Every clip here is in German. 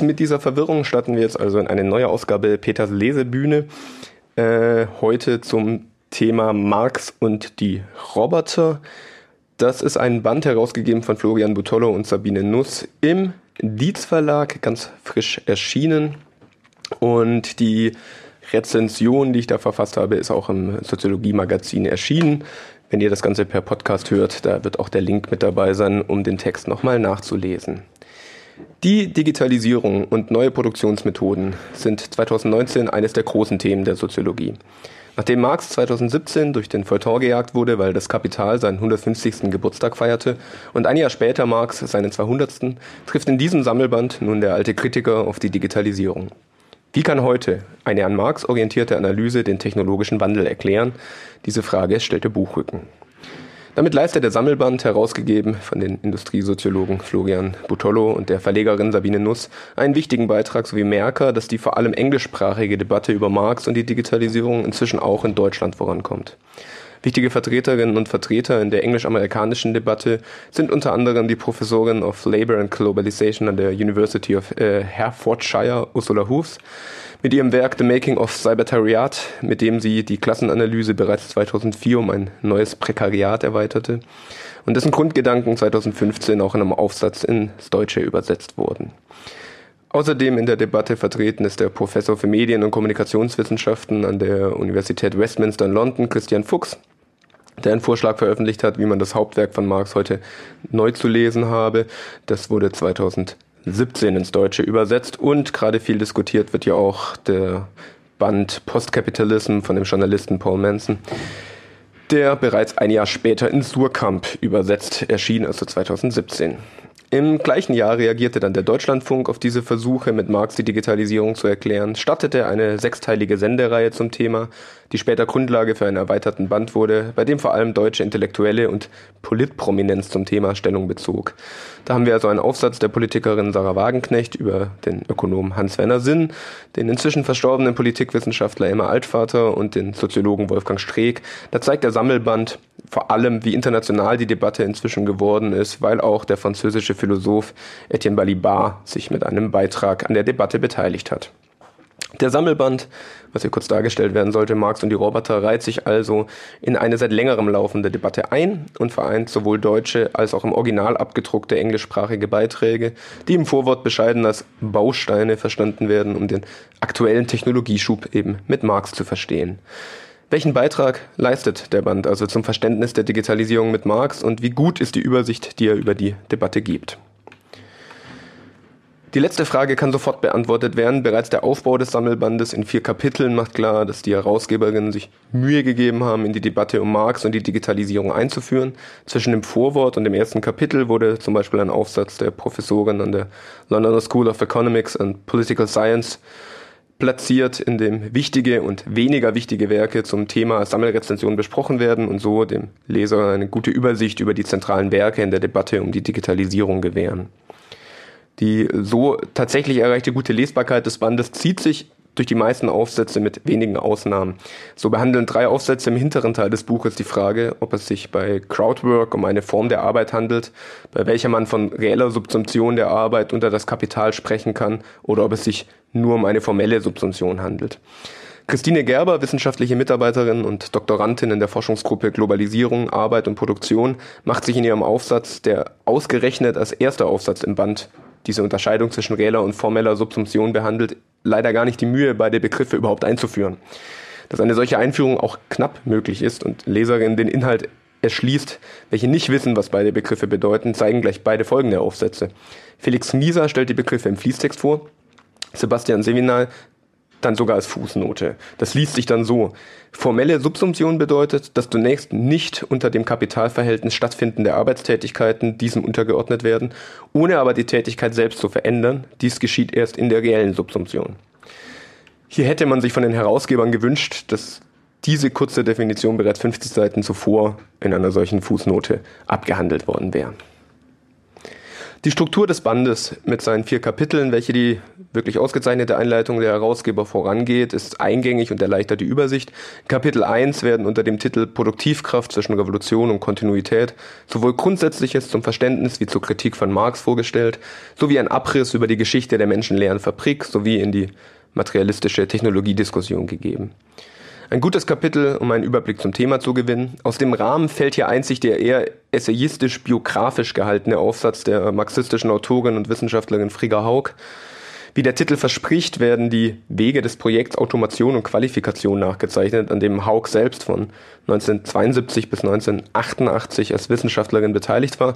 Mit dieser Verwirrung starten wir jetzt also in eine neue Ausgabe Peters Lesebühne. Äh, heute zum Thema Marx und die Roboter. Das ist ein Band herausgegeben von Florian Butollo und Sabine Nuss im Dietz Verlag, ganz frisch erschienen. Und die Rezension, die ich da verfasst habe, ist auch im Soziologie-Magazin erschienen. Wenn ihr das Ganze per Podcast hört, da wird auch der Link mit dabei sein, um den Text nochmal nachzulesen. Die Digitalisierung und neue Produktionsmethoden sind 2019 eines der großen Themen der Soziologie. Nachdem Marx 2017 durch den Feuilleton gejagt wurde, weil das Kapital seinen 150. Geburtstag feierte und ein Jahr später Marx seinen 200. trifft in diesem Sammelband nun der alte Kritiker auf die Digitalisierung. Wie kann heute eine an Marx orientierte Analyse den technologischen Wandel erklären? Diese Frage stellte Buchrücken. Damit leistet der Sammelband, herausgegeben von den Industriesoziologen Florian Butollo und der Verlegerin Sabine Nuss, einen wichtigen Beitrag sowie Merker, dass die vor allem englischsprachige Debatte über Marx und die Digitalisierung inzwischen auch in Deutschland vorankommt. Wichtige Vertreterinnen und Vertreter in der englisch-amerikanischen Debatte sind unter anderem die Professorin of Labor and Globalization an der University of äh, Hertfordshire, Ursula Hoofs, mit ihrem Werk The Making of Cybertariat, mit dem sie die Klassenanalyse bereits 2004 um ein neues Prekariat erweiterte und dessen Grundgedanken 2015 auch in einem Aufsatz ins Deutsche übersetzt wurden. Außerdem in der Debatte vertreten ist der Professor für Medien- und Kommunikationswissenschaften an der Universität Westminster in London, Christian Fuchs, der einen Vorschlag veröffentlicht hat, wie man das Hauptwerk von Marx heute neu zu lesen habe. Das wurde 2000 17 ins Deutsche übersetzt und gerade viel diskutiert wird ja auch der Band Postkapitalism von dem Journalisten Paul Manson, der bereits ein Jahr später in Surkamp übersetzt erschien, also 2017. Im gleichen Jahr reagierte dann der Deutschlandfunk auf diese Versuche, mit Marx die Digitalisierung zu erklären, startete eine sechsteilige Sendereihe zum Thema, die später Grundlage für einen erweiterten Band wurde, bei dem vor allem deutsche Intellektuelle und Politprominenz zum Thema Stellung bezog. Da haben wir also einen Aufsatz der Politikerin Sarah Wagenknecht über den Ökonom Hans-Werner Sinn, den inzwischen verstorbenen Politikwissenschaftler Emma Altvater und den Soziologen Wolfgang Streeck. Da zeigt der Sammelband vor allem, wie international die Debatte inzwischen geworden ist, weil auch der französische Philosoph Etienne Balibar sich mit einem Beitrag an der Debatte beteiligt hat. Der Sammelband, was hier kurz dargestellt werden sollte, Marx und die Roboter, reiht sich also in eine seit längerem laufende Debatte ein und vereint sowohl deutsche als auch im Original abgedruckte englischsprachige Beiträge, die im Vorwort bescheiden als Bausteine verstanden werden, um den aktuellen Technologieschub eben mit Marx zu verstehen. Welchen Beitrag leistet der Band also zum Verständnis der Digitalisierung mit Marx und wie gut ist die Übersicht, die er über die Debatte gibt? Die letzte Frage kann sofort beantwortet werden. Bereits der Aufbau des Sammelbandes in vier Kapiteln macht klar, dass die Herausgeberinnen sich Mühe gegeben haben, in die Debatte um Marx und die Digitalisierung einzuführen. Zwischen dem Vorwort und dem ersten Kapitel wurde zum Beispiel ein Aufsatz der Professorin an der Londoner School of Economics and Political Science platziert, in dem wichtige und weniger wichtige Werke zum Thema Sammelrezension besprochen werden und so dem Leser eine gute Übersicht über die zentralen Werke in der Debatte um die Digitalisierung gewähren. Die so tatsächlich erreichte gute Lesbarkeit des Bandes zieht sich durch die meisten Aufsätze mit wenigen Ausnahmen. So behandeln drei Aufsätze im hinteren Teil des Buches die Frage, ob es sich bei Crowdwork um eine Form der Arbeit handelt, bei welcher man von reeller Subsumption der Arbeit unter das Kapital sprechen kann, oder ob es sich nur um eine formelle Subsumption handelt. Christine Gerber, wissenschaftliche Mitarbeiterin und Doktorandin in der Forschungsgruppe Globalisierung, Arbeit und Produktion, macht sich in ihrem Aufsatz, der ausgerechnet als erster Aufsatz im Band diese Unterscheidung zwischen reeller und formeller Subsumption behandelt, leider gar nicht die Mühe, beide Begriffe überhaupt einzuführen. Dass eine solche Einführung auch knapp möglich ist und Leserinnen den Inhalt erschließt, welche nicht wissen, was beide Begriffe bedeuten, zeigen gleich beide folgende Aufsätze. Felix Mieser stellt die Begriffe im Fließtext vor. Sebastian Sevinal dann sogar als Fußnote. Das liest sich dann so. Formelle Subsumption bedeutet, dass zunächst nicht unter dem Kapitalverhältnis stattfindende Arbeitstätigkeiten diesem untergeordnet werden, ohne aber die Tätigkeit selbst zu verändern. Dies geschieht erst in der reellen Subsumption. Hier hätte man sich von den Herausgebern gewünscht, dass diese kurze Definition bereits 50 Seiten zuvor in einer solchen Fußnote abgehandelt worden wäre. Die Struktur des Bandes mit seinen vier Kapiteln, welche die wirklich ausgezeichnete Einleitung der Herausgeber vorangeht, ist eingängig und erleichtert die Übersicht. Kapitel 1 werden unter dem Titel Produktivkraft zwischen Revolution und Kontinuität sowohl Grundsätzliches zum Verständnis wie zur Kritik von Marx vorgestellt, sowie ein Abriss über die Geschichte der menschenleeren Fabrik sowie in die materialistische Technologiediskussion gegeben. Ein gutes Kapitel, um einen Überblick zum Thema zu gewinnen. Aus dem Rahmen fällt hier einzig der eher essayistisch-biografisch gehaltene Aufsatz der marxistischen Autorin und Wissenschaftlerin Frigga Haug. Wie der Titel verspricht, werden die Wege des Projekts Automation und Qualifikation nachgezeichnet, an dem Haug selbst von 1972 bis 1988 als Wissenschaftlerin beteiligt war.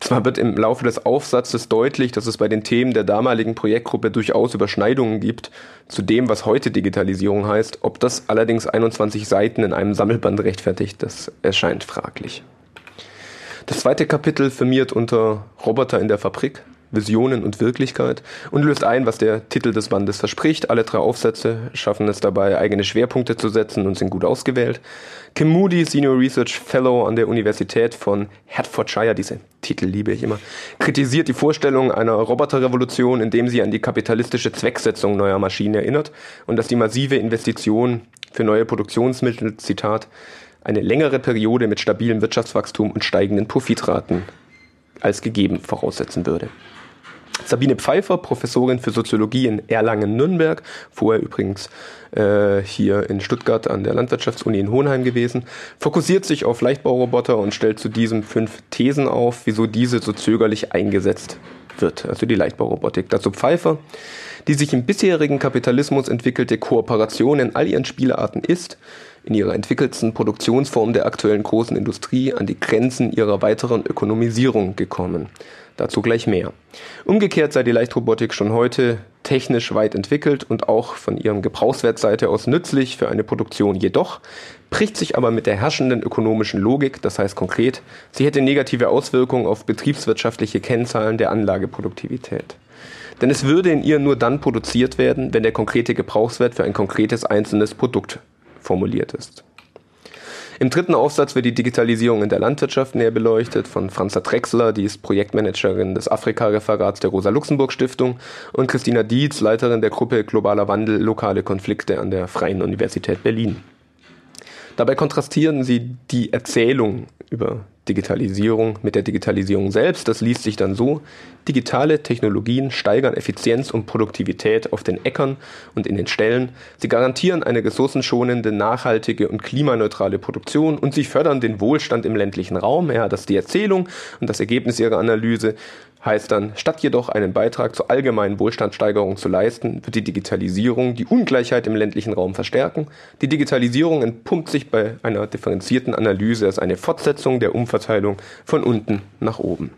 Zwar wird im Laufe des Aufsatzes deutlich, dass es bei den Themen der damaligen Projektgruppe durchaus Überschneidungen gibt zu dem, was heute Digitalisierung heißt. Ob das allerdings 21 Seiten in einem Sammelband rechtfertigt, das erscheint fraglich. Das zweite Kapitel firmiert unter Roboter in der Fabrik Visionen und Wirklichkeit und löst ein, was der Titel des Bandes verspricht. Alle drei Aufsätze schaffen es dabei, eigene Schwerpunkte zu setzen und sind gut ausgewählt. Kim Moody, Senior Research Fellow an der Universität von Hertfordshire, diese Titel liebe ich immer, kritisiert die Vorstellung einer Roboterrevolution, indem sie an die kapitalistische Zwecksetzung neuer Maschinen erinnert und dass die massive Investition für neue Produktionsmittel, Zitat, eine längere Periode mit stabilem Wirtschaftswachstum und steigenden Profitraten als gegeben voraussetzen würde. Sabine Pfeiffer, Professorin für Soziologie in Erlangen-Nürnberg, vorher übrigens äh, hier in Stuttgart an der Landwirtschaftsuni in Hohenheim gewesen, fokussiert sich auf Leichtbauroboter und stellt zu diesem fünf Thesen auf, wieso diese so zögerlich eingesetzt wird, also die Leichtbaurobotik. Dazu Pfeiffer, die sich im bisherigen Kapitalismus entwickelte Kooperation in all ihren Spielarten ist, in ihrer entwickelten Produktionsform der aktuellen großen Industrie an die Grenzen ihrer weiteren Ökonomisierung gekommen. Dazu gleich mehr. Umgekehrt sei die Leichtrobotik schon heute technisch weit entwickelt und auch von ihrem Gebrauchswertseite aus nützlich für eine Produktion. Jedoch bricht sich aber mit der herrschenden ökonomischen Logik, das heißt konkret, sie hätte negative Auswirkungen auf betriebswirtschaftliche Kennzahlen der Anlageproduktivität. Denn es würde in ihr nur dann produziert werden, wenn der konkrete Gebrauchswert für ein konkretes einzelnes Produkt formuliert ist. Im dritten Aufsatz wird die Digitalisierung in der Landwirtschaft näher beleuchtet von Franza Drexler, die ist Projektmanagerin des Afrika-Referats der Rosa-Luxemburg-Stiftung und Christina Dietz, Leiterin der Gruppe Globaler Wandel, lokale Konflikte an der Freien Universität Berlin. Dabei kontrastieren sie die Erzählung über Digitalisierung mit der Digitalisierung selbst. Das liest sich dann so. Digitale Technologien steigern Effizienz und Produktivität auf den Äckern und in den Ställen. Sie garantieren eine ressourcenschonende, nachhaltige und klimaneutrale Produktion und sie fördern den Wohlstand im ländlichen Raum. Ja, das ist die Erzählung und das Ergebnis ihrer Analyse heißt dann, statt jedoch einen Beitrag zur allgemeinen Wohlstandssteigerung zu leisten, wird die Digitalisierung die Ungleichheit im ländlichen Raum verstärken. Die Digitalisierung entpumpt sich bei einer differenzierten Analyse als eine Fortsetzung der Umverteilung von unten nach oben.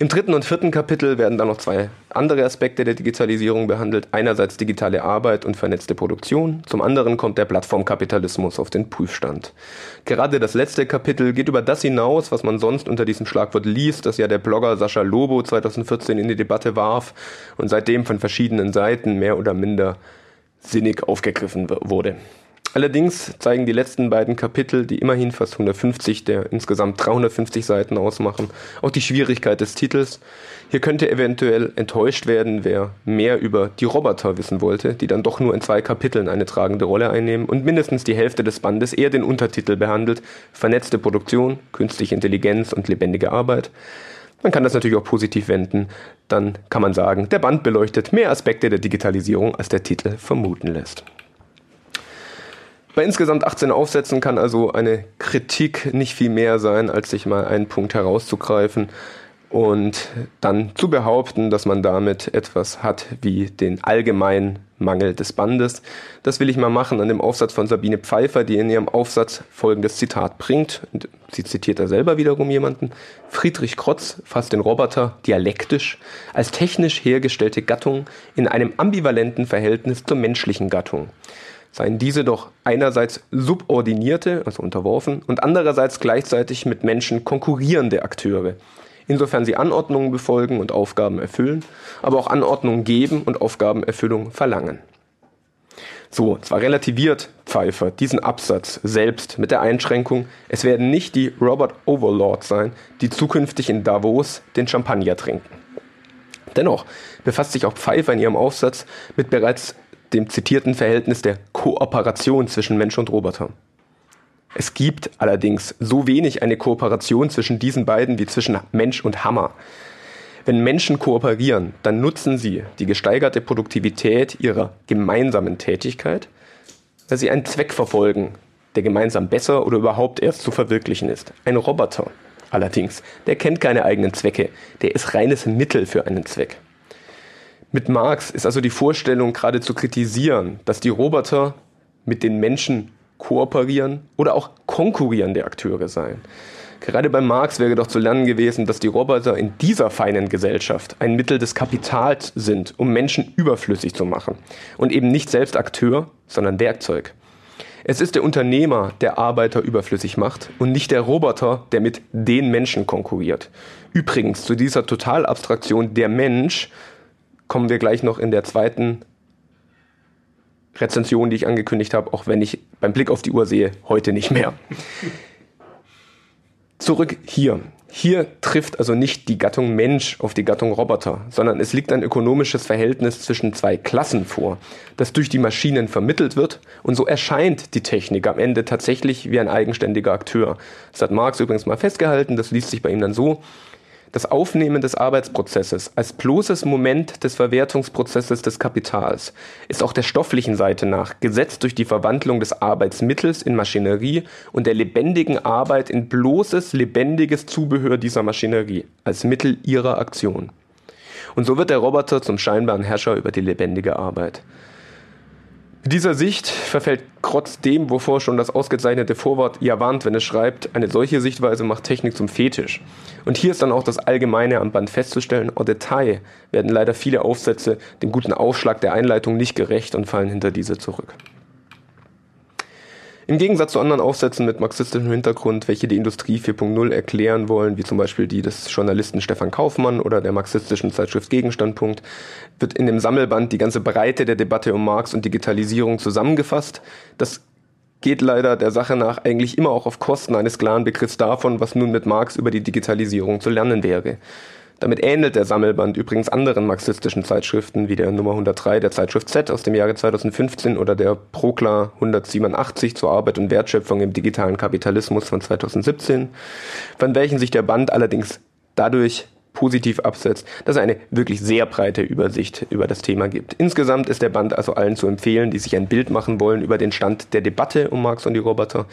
Im dritten und vierten Kapitel werden dann noch zwei andere Aspekte der Digitalisierung behandelt. Einerseits digitale Arbeit und vernetzte Produktion, zum anderen kommt der Plattformkapitalismus auf den Prüfstand. Gerade das letzte Kapitel geht über das hinaus, was man sonst unter diesem Schlagwort liest, das ja der Blogger Sascha Lobo 2014 in die Debatte warf und seitdem von verschiedenen Seiten mehr oder minder sinnig aufgegriffen wurde. Allerdings zeigen die letzten beiden Kapitel, die immerhin fast 150 der insgesamt 350 Seiten ausmachen, auch die Schwierigkeit des Titels. Hier könnte eventuell enttäuscht werden, wer mehr über die Roboter wissen wollte, die dann doch nur in zwei Kapiteln eine tragende Rolle einnehmen und mindestens die Hälfte des Bandes eher den Untertitel behandelt, vernetzte Produktion, künstliche Intelligenz und lebendige Arbeit. Man kann das natürlich auch positiv wenden. Dann kann man sagen, der Band beleuchtet mehr Aspekte der Digitalisierung, als der Titel vermuten lässt. Bei insgesamt 18 Aufsätzen kann also eine Kritik nicht viel mehr sein, als sich mal einen Punkt herauszugreifen und dann zu behaupten, dass man damit etwas hat wie den allgemeinen Mangel des Bandes. Das will ich mal machen an dem Aufsatz von Sabine Pfeiffer, die in ihrem Aufsatz folgendes Zitat bringt. Sie zitiert da selber wiederum jemanden. Friedrich Krotz fasst den Roboter dialektisch als technisch hergestellte Gattung in einem ambivalenten Verhältnis zur menschlichen Gattung seien diese doch einerseits subordinierte, also unterworfen, und andererseits gleichzeitig mit Menschen konkurrierende Akteure, insofern sie Anordnungen befolgen und Aufgaben erfüllen, aber auch Anordnungen geben und Aufgabenerfüllung verlangen. So, zwar relativiert Pfeiffer diesen Absatz selbst mit der Einschränkung, es werden nicht die Robert Overlord sein, die zukünftig in Davos den Champagner trinken. Dennoch befasst sich auch Pfeiffer in ihrem Aufsatz mit bereits dem zitierten Verhältnis der Kooperation zwischen Mensch und Roboter. Es gibt allerdings so wenig eine Kooperation zwischen diesen beiden wie zwischen Mensch und Hammer. Wenn Menschen kooperieren, dann nutzen sie die gesteigerte Produktivität ihrer gemeinsamen Tätigkeit, weil sie einen Zweck verfolgen, der gemeinsam besser oder überhaupt erst zu verwirklichen ist. Ein Roboter allerdings, der kennt keine eigenen Zwecke, der ist reines Mittel für einen Zweck. Mit Marx ist also die Vorstellung gerade zu kritisieren, dass die Roboter mit den Menschen kooperieren oder auch konkurrierende Akteure seien. Gerade bei Marx wäre doch zu lernen gewesen, dass die Roboter in dieser feinen Gesellschaft ein Mittel des Kapitals sind, um Menschen überflüssig zu machen und eben nicht selbst Akteur, sondern Werkzeug. Es ist der Unternehmer, der Arbeiter überflüssig macht und nicht der Roboter, der mit den Menschen konkurriert. Übrigens, zu dieser Totalabstraktion der Mensch kommen wir gleich noch in der zweiten Rezension, die ich angekündigt habe, auch wenn ich beim Blick auf die Uhr sehe, heute nicht mehr. Zurück hier. Hier trifft also nicht die Gattung Mensch auf die Gattung Roboter, sondern es liegt ein ökonomisches Verhältnis zwischen zwei Klassen vor, das durch die Maschinen vermittelt wird und so erscheint die Technik am Ende tatsächlich wie ein eigenständiger Akteur. Das hat Marx übrigens mal festgehalten, das liest sich bei ihm dann so, das Aufnehmen des Arbeitsprozesses als bloßes Moment des Verwertungsprozesses des Kapitals ist auch der stofflichen Seite nach gesetzt durch die Verwandlung des Arbeitsmittels in Maschinerie und der lebendigen Arbeit in bloßes lebendiges Zubehör dieser Maschinerie als Mittel ihrer Aktion. Und so wird der Roboter zum scheinbaren Herrscher über die lebendige Arbeit. In dieser Sicht verfällt Krotz dem, wovor schon das ausgezeichnete Vorwort ja warnt, wenn es schreibt, eine solche Sichtweise macht Technik zum Fetisch. Und hier ist dann auch das Allgemeine am Band festzustellen, en Detail werden leider viele Aufsätze dem guten Aufschlag der Einleitung nicht gerecht und fallen hinter diese zurück. Im Gegensatz zu anderen Aufsätzen mit marxistischem Hintergrund, welche die Industrie 4.0 erklären wollen, wie zum Beispiel die des Journalisten Stefan Kaufmann oder der marxistischen Zeitschrift Gegenstandpunkt, wird in dem Sammelband die ganze Breite der Debatte um Marx und Digitalisierung zusammengefasst. Das geht leider der Sache nach eigentlich immer auch auf Kosten eines klaren Begriffs davon, was nun mit Marx über die Digitalisierung zu lernen wäre. Damit ähnelt der Sammelband übrigens anderen marxistischen Zeitschriften wie der Nummer 103 der Zeitschrift Z aus dem Jahre 2015 oder der Prokla 187 zur Arbeit und Wertschöpfung im digitalen Kapitalismus von 2017, von welchen sich der Band allerdings dadurch positiv absetzt, dass er eine wirklich sehr breite Übersicht über das Thema gibt. Insgesamt ist der Band also allen zu empfehlen, die sich ein Bild machen wollen über den Stand der Debatte um Marx und die Roboter.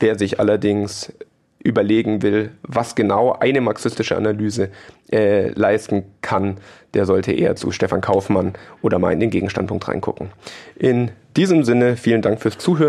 Wer sich allerdings überlegen will, was genau eine marxistische Analyse äh, leisten kann, der sollte eher zu Stefan Kaufmann oder mal in den Gegenstandpunkt reingucken. In diesem Sinne, vielen Dank fürs Zuhören.